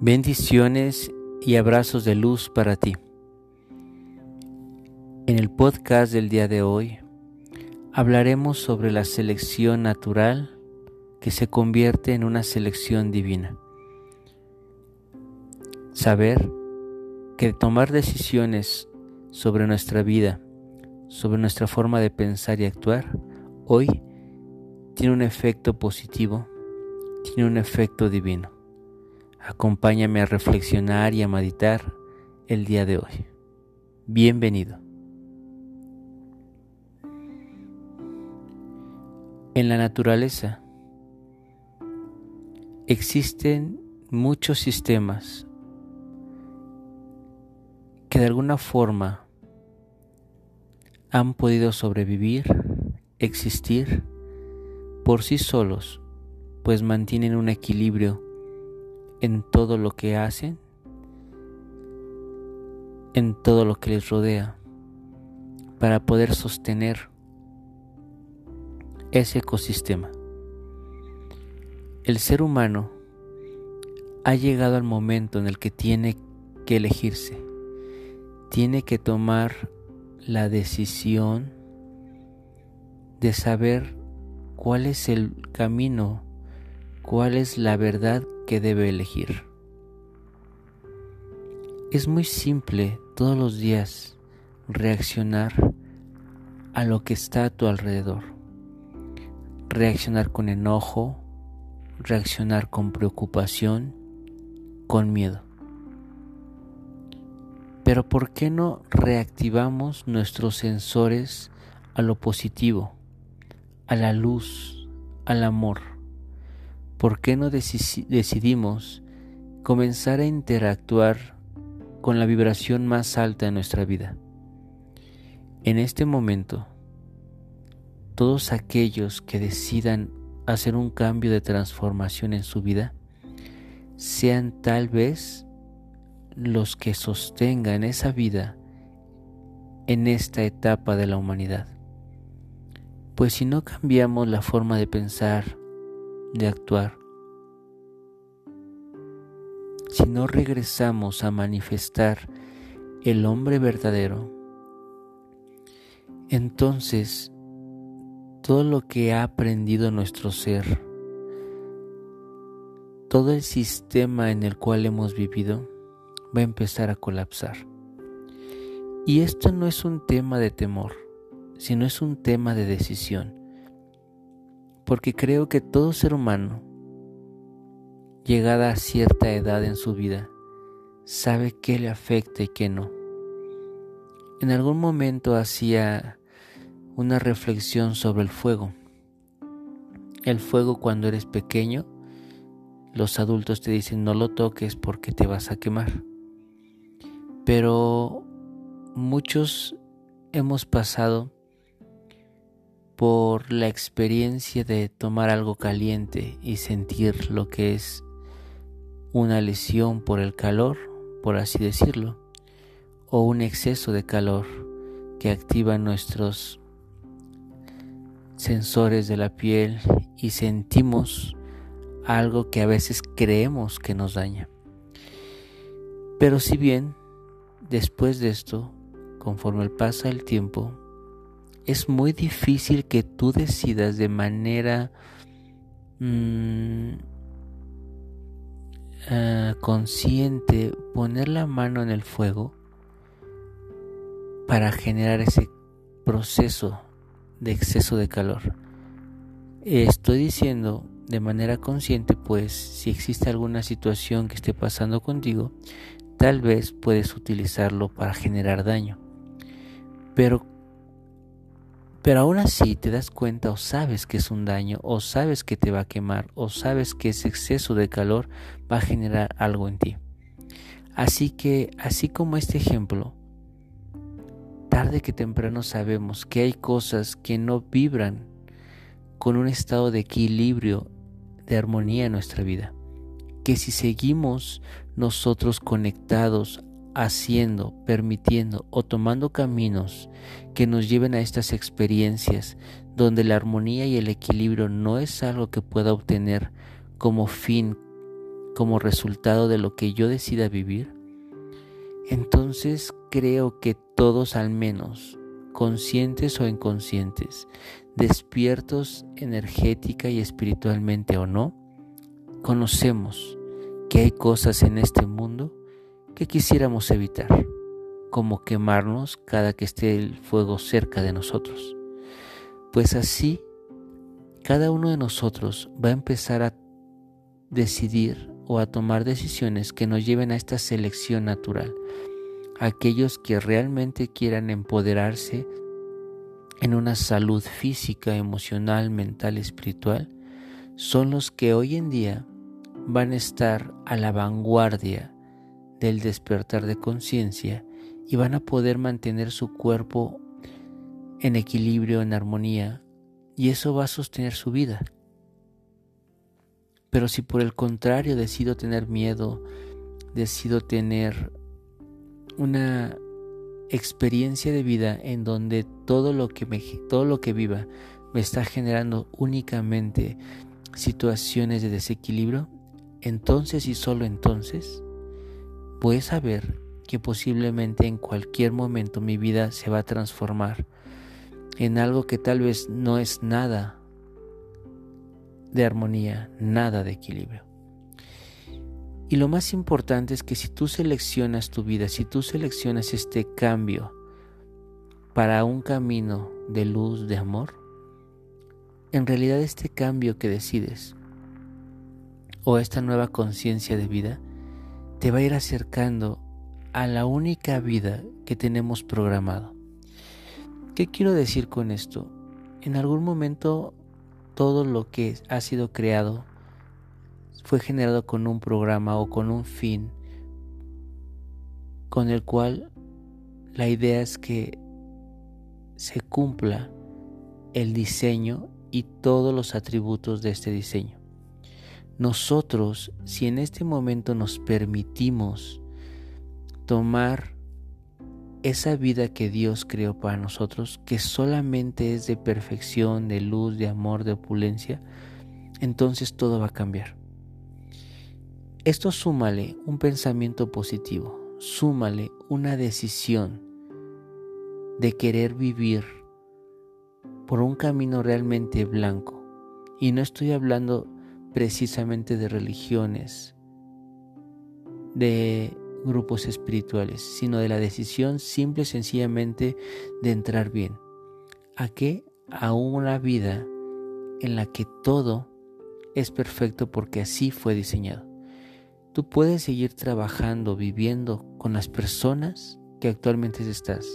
Bendiciones y abrazos de luz para ti. En el podcast del día de hoy hablaremos sobre la selección natural que se convierte en una selección divina. Saber que tomar decisiones sobre nuestra vida, sobre nuestra forma de pensar y actuar, hoy tiene un efecto positivo, tiene un efecto divino. Acompáñame a reflexionar y a meditar el día de hoy. Bienvenido. En la naturaleza existen muchos sistemas que de alguna forma han podido sobrevivir, existir por sí solos, pues mantienen un equilibrio en todo lo que hacen, en todo lo que les rodea, para poder sostener ese ecosistema. El ser humano ha llegado al momento en el que tiene que elegirse, tiene que tomar la decisión de saber cuál es el camino, cuál es la verdad que debe elegir. Es muy simple todos los días reaccionar a lo que está a tu alrededor. Reaccionar con enojo, reaccionar con preocupación, con miedo. Pero ¿por qué no reactivamos nuestros sensores a lo positivo, a la luz, al amor? ¿Por qué no decidimos comenzar a interactuar con la vibración más alta de nuestra vida? En este momento, todos aquellos que decidan hacer un cambio de transformación en su vida, sean tal vez los que sostengan esa vida en esta etapa de la humanidad. Pues si no cambiamos la forma de pensar, de actuar. Si no regresamos a manifestar el hombre verdadero, entonces todo lo que ha aprendido nuestro ser, todo el sistema en el cual hemos vivido, va a empezar a colapsar. Y esto no es un tema de temor, sino es un tema de decisión porque creo que todo ser humano, llegada a cierta edad en su vida, sabe qué le afecta y qué no. En algún momento hacía una reflexión sobre el fuego. El fuego cuando eres pequeño, los adultos te dicen no lo toques porque te vas a quemar. Pero muchos hemos pasado por la experiencia de tomar algo caliente y sentir lo que es una lesión por el calor, por así decirlo, o un exceso de calor que activa nuestros sensores de la piel y sentimos algo que a veces creemos que nos daña. Pero si bien después de esto, conforme pasa el tiempo, es muy difícil que tú decidas de manera mm, ah, consciente poner la mano en el fuego para generar ese proceso de exceso de calor. Estoy diciendo de manera consciente, pues si existe alguna situación que esté pasando contigo, tal vez puedes utilizarlo para generar daño. Pero pero aún así te das cuenta o sabes que es un daño, o sabes que te va a quemar, o sabes que ese exceso de calor va a generar algo en ti. Así que, así como este ejemplo, tarde que temprano sabemos que hay cosas que no vibran con un estado de equilibrio, de armonía en nuestra vida. Que si seguimos nosotros conectados haciendo, permitiendo o tomando caminos que nos lleven a estas experiencias donde la armonía y el equilibrio no es algo que pueda obtener como fin, como resultado de lo que yo decida vivir, entonces creo que todos al menos, conscientes o inconscientes, despiertos energética y espiritualmente o no, conocemos que hay cosas en este mundo que quisiéramos evitar, como quemarnos cada que esté el fuego cerca de nosotros. Pues así, cada uno de nosotros va a empezar a decidir o a tomar decisiones que nos lleven a esta selección natural. Aquellos que realmente quieran empoderarse en una salud física, emocional, mental, espiritual, son los que hoy en día van a estar a la vanguardia del despertar de conciencia y van a poder mantener su cuerpo en equilibrio, en armonía, y eso va a sostener su vida. Pero si por el contrario decido tener miedo, decido tener una experiencia de vida en donde todo lo que me, todo lo que viva me está generando únicamente situaciones de desequilibrio, entonces y solo entonces puedes saber que posiblemente en cualquier momento mi vida se va a transformar en algo que tal vez no es nada de armonía, nada de equilibrio. Y lo más importante es que si tú seleccionas tu vida, si tú seleccionas este cambio para un camino de luz, de amor, en realidad este cambio que decides o esta nueva conciencia de vida te va a ir acercando a la única vida que tenemos programado. ¿Qué quiero decir con esto? En algún momento todo lo que ha sido creado fue generado con un programa o con un fin con el cual la idea es que se cumpla el diseño y todos los atributos de este diseño. Nosotros, si en este momento nos permitimos tomar esa vida que Dios creó para nosotros, que solamente es de perfección, de luz, de amor, de opulencia, entonces todo va a cambiar. Esto súmale un pensamiento positivo, súmale una decisión de querer vivir por un camino realmente blanco. Y no estoy hablando precisamente de religiones, de grupos espirituales, sino de la decisión simple y sencillamente de entrar bien. ¿A qué? A una vida en la que todo es perfecto porque así fue diseñado. Tú puedes seguir trabajando, viviendo con las personas que actualmente estás,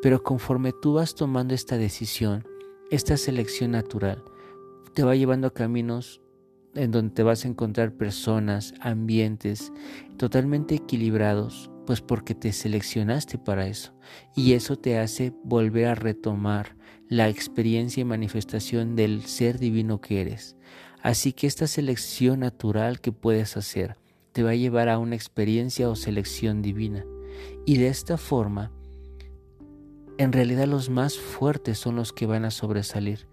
pero conforme tú vas tomando esta decisión, esta selección natural, te va llevando a caminos en donde te vas a encontrar personas, ambientes totalmente equilibrados, pues porque te seleccionaste para eso. Y eso te hace volver a retomar la experiencia y manifestación del ser divino que eres. Así que esta selección natural que puedes hacer te va a llevar a una experiencia o selección divina. Y de esta forma, en realidad los más fuertes son los que van a sobresalir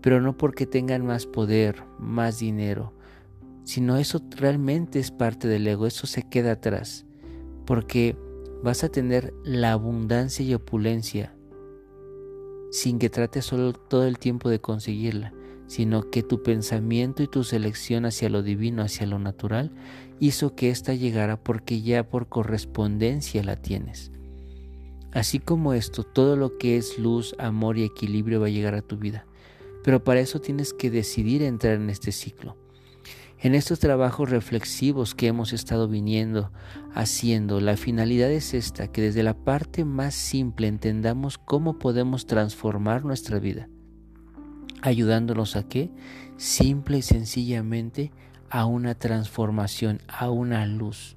pero no porque tengan más poder, más dinero, sino eso realmente es parte del ego, eso se queda atrás, porque vas a tener la abundancia y opulencia sin que trates solo todo el tiempo de conseguirla, sino que tu pensamiento y tu selección hacia lo divino, hacia lo natural, hizo que ésta llegara porque ya por correspondencia la tienes. Así como esto, todo lo que es luz, amor y equilibrio va a llegar a tu vida. Pero para eso tienes que decidir entrar en este ciclo. En estos trabajos reflexivos que hemos estado viniendo haciendo, la finalidad es esta, que desde la parte más simple entendamos cómo podemos transformar nuestra vida, ayudándonos a qué? Simple y sencillamente a una transformación, a una luz.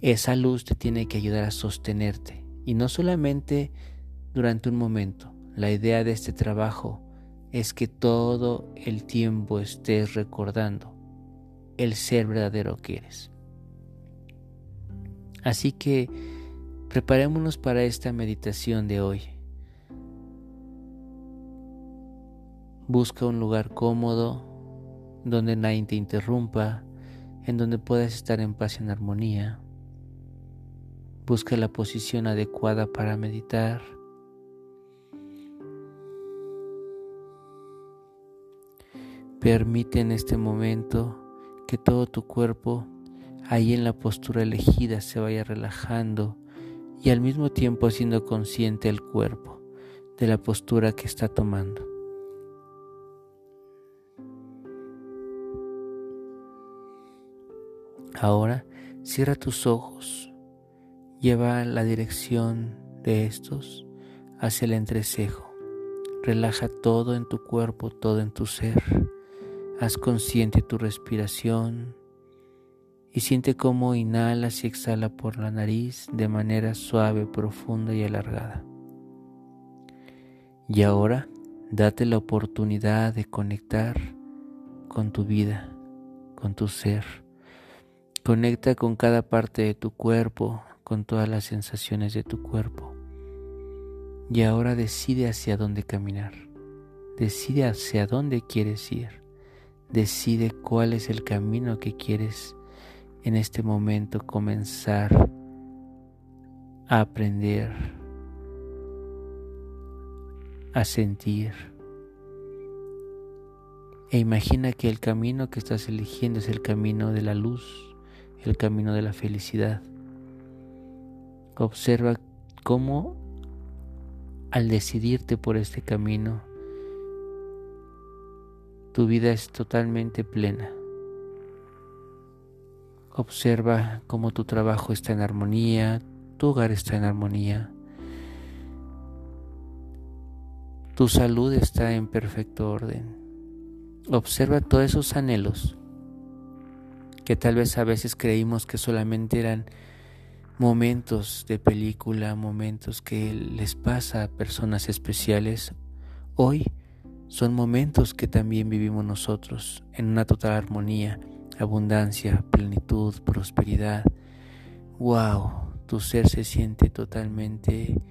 Esa luz te tiene que ayudar a sostenerte y no solamente durante un momento. La idea de este trabajo es que todo el tiempo estés recordando el ser verdadero que eres. Así que preparémonos para esta meditación de hoy. Busca un lugar cómodo donde nadie te interrumpa. en donde puedas estar en paz y en armonía. Busca la posición adecuada para meditar. Permite en este momento que todo tu cuerpo, ahí en la postura elegida, se vaya relajando y al mismo tiempo haciendo consciente el cuerpo de la postura que está tomando. Ahora cierra tus ojos, lleva la dirección de estos hacia el entrecejo, relaja todo en tu cuerpo, todo en tu ser. Haz consciente tu respiración y siente cómo inhalas y exhala por la nariz de manera suave, profunda y alargada. Y ahora date la oportunidad de conectar con tu vida, con tu ser. Conecta con cada parte de tu cuerpo, con todas las sensaciones de tu cuerpo. Y ahora decide hacia dónde caminar. Decide hacia dónde quieres ir. Decide cuál es el camino que quieres en este momento comenzar a aprender, a sentir. E imagina que el camino que estás eligiendo es el camino de la luz, el camino de la felicidad. Observa cómo al decidirte por este camino, tu vida es totalmente plena. Observa cómo tu trabajo está en armonía, tu hogar está en armonía, tu salud está en perfecto orden. Observa todos esos anhelos que tal vez a veces creímos que solamente eran momentos de película, momentos que les pasa a personas especiales. Hoy son momentos que también vivimos nosotros en una total armonía, abundancia, plenitud, prosperidad. ¡Wow! Tu ser se siente totalmente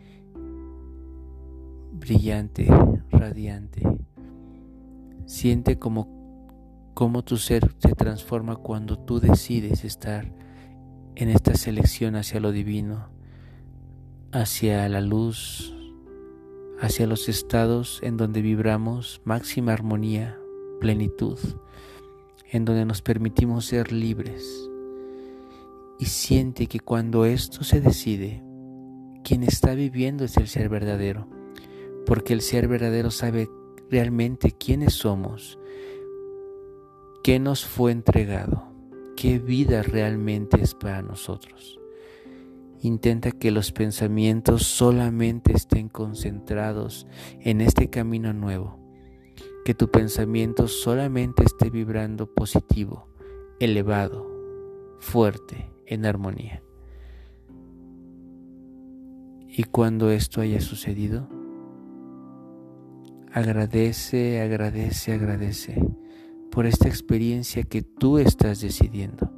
brillante, radiante. Siente como, como tu ser se transforma cuando tú decides estar en esta selección hacia lo divino, hacia la luz, hacia los estados en donde vibramos máxima armonía, plenitud, en donde nos permitimos ser libres. Y siente que cuando esto se decide, quien está viviendo es el ser verdadero, porque el ser verdadero sabe realmente quiénes somos, qué nos fue entregado, qué vida realmente es para nosotros. Intenta que los pensamientos solamente estén concentrados en este camino nuevo, que tu pensamiento solamente esté vibrando positivo, elevado, fuerte, en armonía. Y cuando esto haya sucedido, agradece, agradece, agradece por esta experiencia que tú estás decidiendo,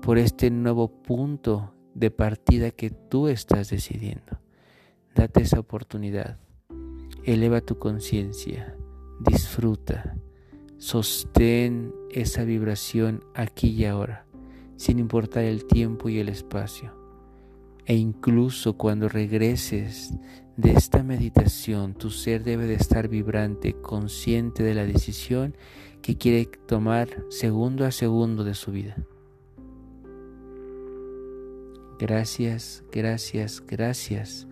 por este nuevo punto de partida que tú estás decidiendo. Date esa oportunidad. Eleva tu conciencia. Disfruta. Sostén esa vibración aquí y ahora, sin importar el tiempo y el espacio. E incluso cuando regreses de esta meditación, tu ser debe de estar vibrante, consciente de la decisión que quiere tomar segundo a segundo de su vida. Gracias, gracias, gracias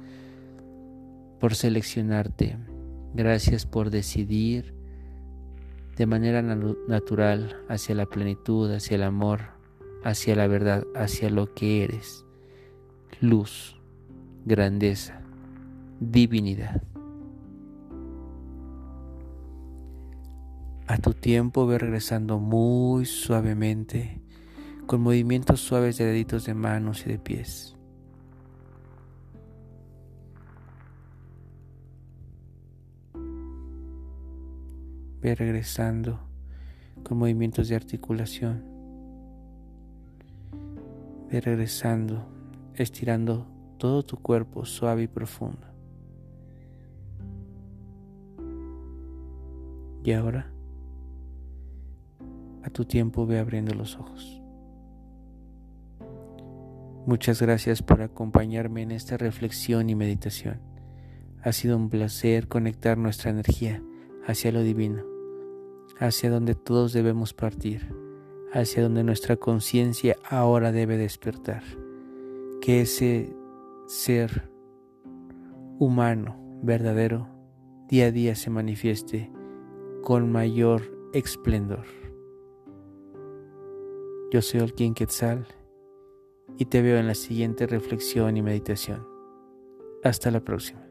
por seleccionarte. Gracias por decidir de manera natural hacia la plenitud, hacia el amor, hacia la verdad, hacia lo que eres. Luz, grandeza, divinidad. A tu tiempo ve regresando muy suavemente con movimientos suaves de deditos de manos y de pies. Ve regresando con movimientos de articulación. Ve regresando, estirando todo tu cuerpo suave y profundo. Y ahora, a tu tiempo, ve abriendo los ojos. Muchas gracias por acompañarme en esta reflexión y meditación. Ha sido un placer conectar nuestra energía hacia lo divino, hacia donde todos debemos partir, hacia donde nuestra conciencia ahora debe despertar. Que ese ser humano verdadero día a día se manifieste con mayor esplendor. Yo soy Olquín Quetzal y te veo en la siguiente reflexión y meditación. Hasta la próxima.